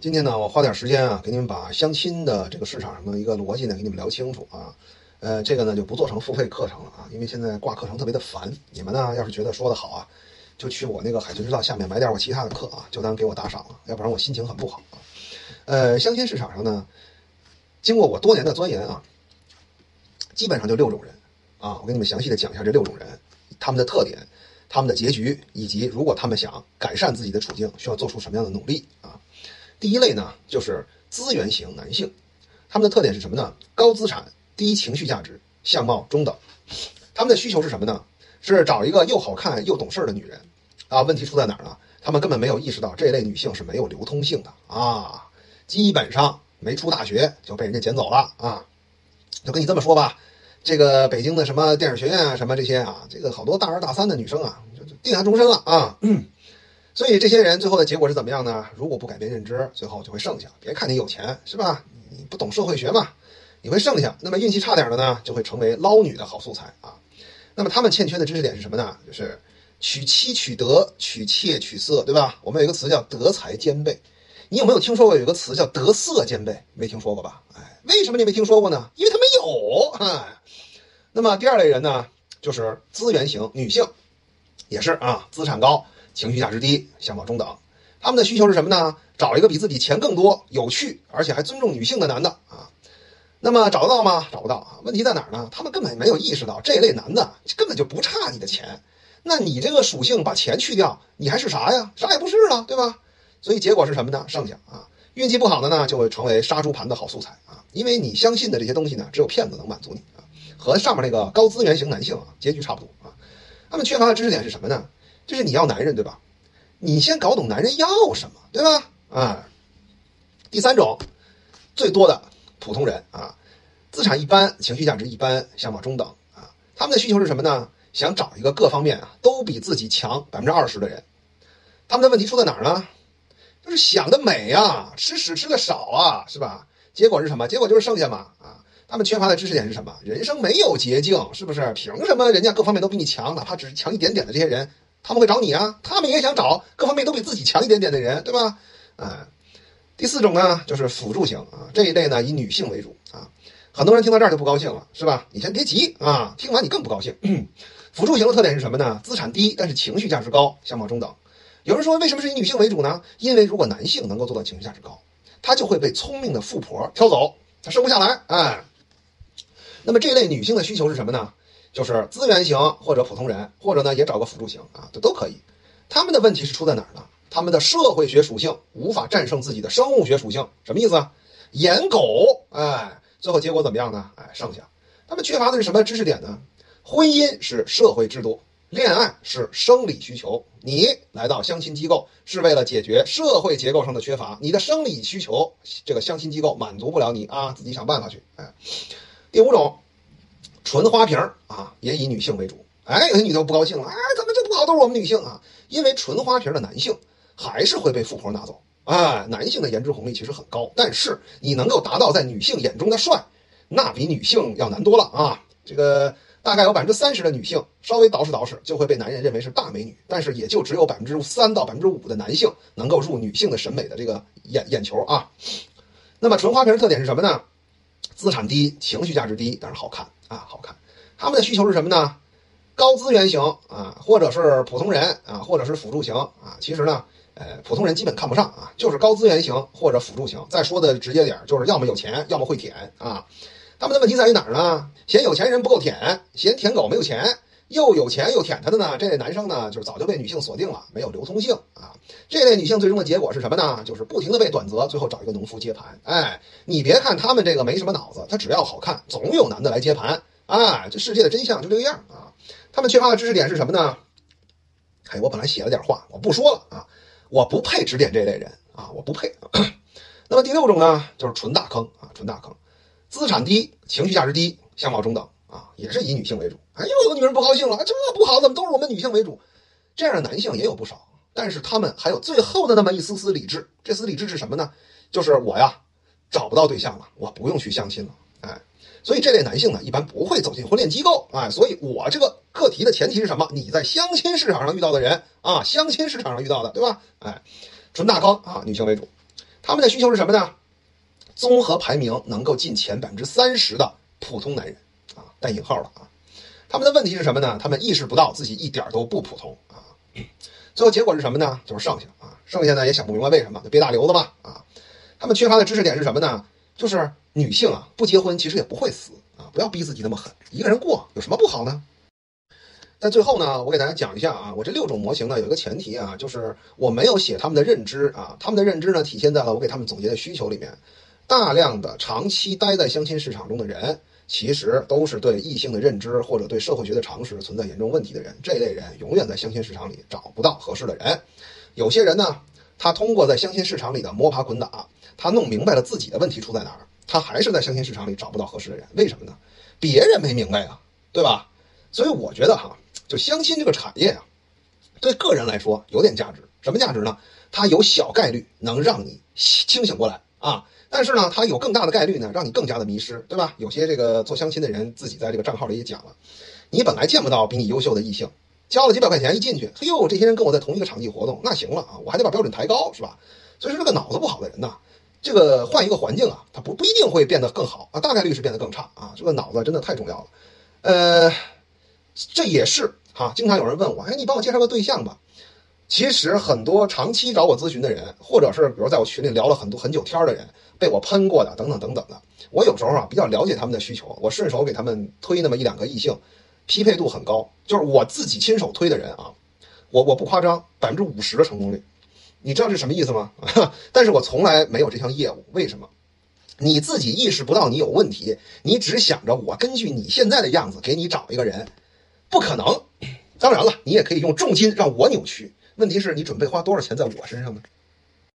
今天呢，我花点时间啊，给你们把相亲的这个市场上的一个逻辑呢，给你们聊清楚啊。呃，这个呢就不做成付费课程了啊，因为现在挂课程特别的烦。你们呢，要是觉得说的好啊，就去我那个海豚之道下面买点我其他的课啊，就当给我打赏了，要不然我心情很不好啊。呃，相亲市场上呢，经过我多年的钻研啊，基本上就六种人啊，我给你们详细的讲一下这六种人，他们的特点。他们的结局，以及如果他们想改善自己的处境，需要做出什么样的努力啊？第一类呢，就是资源型男性，他们的特点是什么呢？高资产、低情绪价值、相貌中等。他们的需求是什么呢？是找一个又好看又懂事的女人啊。问题出在哪儿呢？他们根本没有意识到这类女性是没有流通性的啊，基本上没出大学就被人家捡走了啊。就跟你这么说吧。这个北京的什么电影学院啊，什么这些啊，这个好多大二大三的女生啊，就定下终身了啊。所以这些人最后的结果是怎么样呢？如果不改变认知，最后就会剩下。别看你有钱是吧？你不懂社会学嘛，你会剩下。那么运气差点的呢，就会成为捞女的好素材啊。那么他们欠缺的知识点是什么呢？就是娶妻娶德，娶妾娶色，对吧？我们有一个词叫德才兼备。你有没有听说过有一个词叫德色兼备？没听说过吧？哎，为什么你没听说过呢？因为他没有。哎。那么第二类人呢，就是资源型女性，也是啊，资产高，情绪价值低，相貌中等。他们的需求是什么呢？找一个比自己钱更多、有趣，而且还尊重女性的男的啊。那么找得到吗？找不到啊。问题在哪儿呢？他们根本没有意识到这类男的根本就不差你的钱。那你这个属性把钱去掉，你还是啥呀？啥也不是了，对吧？所以结果是什么呢？剩下啊，运气不好的呢，就会成为杀猪盘的好素材啊。因为你相信的这些东西呢，只有骗子能满足你啊。和上面那个高资源型男性啊，结局差不多啊。他们缺乏的知识点是什么呢？就是你要男人对吧？你先搞懂男人要什么，对吧？啊。第三种，最多的普通人啊，资产一般，情绪价值一般，相貌中等啊。他们的需求是什么呢？想找一个各方面啊都比自己强百分之二十的人。他们的问题出在哪儿呢？就是想的美啊，吃屎吃的少啊，是吧？结果是什么？结果就是剩下嘛啊。他们缺乏的知识点是什么？人生没有捷径，是不是？凭什么人家各方面都比你强，哪怕只是强一点点的这些人，他们会找你啊？他们也想找各方面都比自己强一点点的人，对吧？啊，第四种呢，就是辅助型啊，这一类呢以女性为主啊。很多人听到这儿就不高兴了，是吧？你先别急啊，听完你更不高兴。辅助型的特点是什么呢？资产低，但是情绪价值高，相貌中等。有人说，为什么是以女性为主呢？因为如果男性能够做到情绪价值高，他就会被聪明的富婆挑走，他生不下来，哎。那么这类女性的需求是什么呢？就是资源型或者普通人，或者呢也找个辅助型啊，这都可以。他们的问题是出在哪儿呢？他们的社会学属性无法战胜自己的生物学属性，什么意思啊？颜狗，哎，最后结果怎么样呢？哎，剩下他们缺乏的是什么知识点呢？婚姻是社会制度，恋爱是生理需求。你来到相亲机构是为了解决社会结构上的缺乏，你的生理需求这个相亲机构满足不了你啊，自己想办法去，哎。第五种，纯花瓶啊，也以女性为主。哎，有些女的不高兴了，哎，怎么就不好都是我们女性啊？因为纯花瓶的男性还是会被富婆拿走。哎，男性的颜值红利其实很高，但是你能够达到在女性眼中的帅，那比女性要难多了啊。这个大概有百分之三十的女性稍微捯饬捯饬，就会被男人认为是大美女，但是也就只有百分之三到百分之五的男性能够入女性的审美的这个眼眼球啊。那么纯花瓶的特点是什么呢？资产低，情绪价值低，但是好看啊，好看。他们的需求是什么呢？高资源型啊，或者是普通人啊，或者是辅助型啊。其实呢，呃，普通人基本看不上啊，就是高资源型或者辅助型。再说的直接点，就是要么有钱，要么会舔啊。他们的问题在于哪儿呢？嫌有钱人不够舔，嫌舔狗没有钱。又有钱又舔她的呢？这类男生呢，就是早就被女性锁定了，没有流通性啊。这类女性最终的结果是什么呢？就是不停的被短择，最后找一个农夫接盘。哎，你别看他们这个没什么脑子，他只要好看，总有男的来接盘。哎，这世界的真相就这个样啊。他们缺乏的知识点是什么呢？嘿，我本来写了点话，我不说了啊，我不配指点这类人啊，我不配。那么第六种呢，就是纯大坑啊，纯大坑，资产低，情绪价值低，相貌中等。啊，也是以女性为主。哎，又有女人不高兴了，这不好，怎么都是我们女性为主？这样的男性也有不少，但是他们还有最后的那么一丝丝理智。这丝理智是什么呢？就是我呀，找不到对象了，我不用去相亲了。哎，所以这类男性呢，一般不会走进婚恋机构。哎，所以我这个课题的前提是什么？你在相亲市场上遇到的人啊，相亲市场上遇到的，对吧？哎，纯大纲啊，女性为主。他们的需求是什么呢？综合排名能够进前百分之三十的普通男人啊，带引号的啊。他们的问题是什么呢？他们意识不到自己一点都不普通啊。最后结果是什么呢？就是剩下啊，剩下呢也想不明白为什么，就憋大瘤子嘛啊。他们缺乏的知识点是什么呢？就是女性啊，不结婚其实也不会死啊，不要逼自己那么狠，一个人过有什么不好呢？在最后呢，我给大家讲一下啊，我这六种模型呢有一个前提啊，就是我没有写他们的认知啊，他们的认知呢体现在了我给他们总结的需求里面。大量的长期待在相亲市场中的人，其实都是对异性的认知或者对社会学的常识存在严重问题的人。这类人永远在相亲市场里找不到合适的人。有些人呢，他通过在相亲市场里的摸爬滚打，他弄明白了自己的问题出在哪儿，他还是在相亲市场里找不到合适的人。为什么呢？别人没明白啊，对吧？所以我觉得哈，就相亲这个产业啊，对个人来说有点价值。什么价值呢？它有小概率能让你清醒过来啊。但是呢，它有更大的概率呢，让你更加的迷失，对吧？有些这个做相亲的人自己在这个账号里也讲了，你本来见不到比你优秀的异性，交了几百块钱一进去，嘿呦，这些人跟我在同一个场地活动，那行了啊，我还得把标准抬高，是吧？所以说这个脑子不好的人呢，这个换一个环境啊，他不不一定会变得更好啊，大概率是变得更差啊。这个脑子真的太重要了，呃，这也是哈，经常有人问我，哎，你帮我介绍个对象吧。其实很多长期找我咨询的人，或者是比如在我群里聊了很多很久天的人。被我喷过的等等等等的，我有时候啊比较了解他们的需求，我顺手给他们推那么一两个异性，匹配度很高，就是我自己亲手推的人啊，我我不夸张，百分之五十的成功率，你知道是什么意思吗？但是我从来没有这项业务，为什么？你自己意识不到你有问题，你只想着我根据你现在的样子给你找一个人，不可能。当然了，你也可以用重金让我扭曲，问题是你准备花多少钱在我身上呢？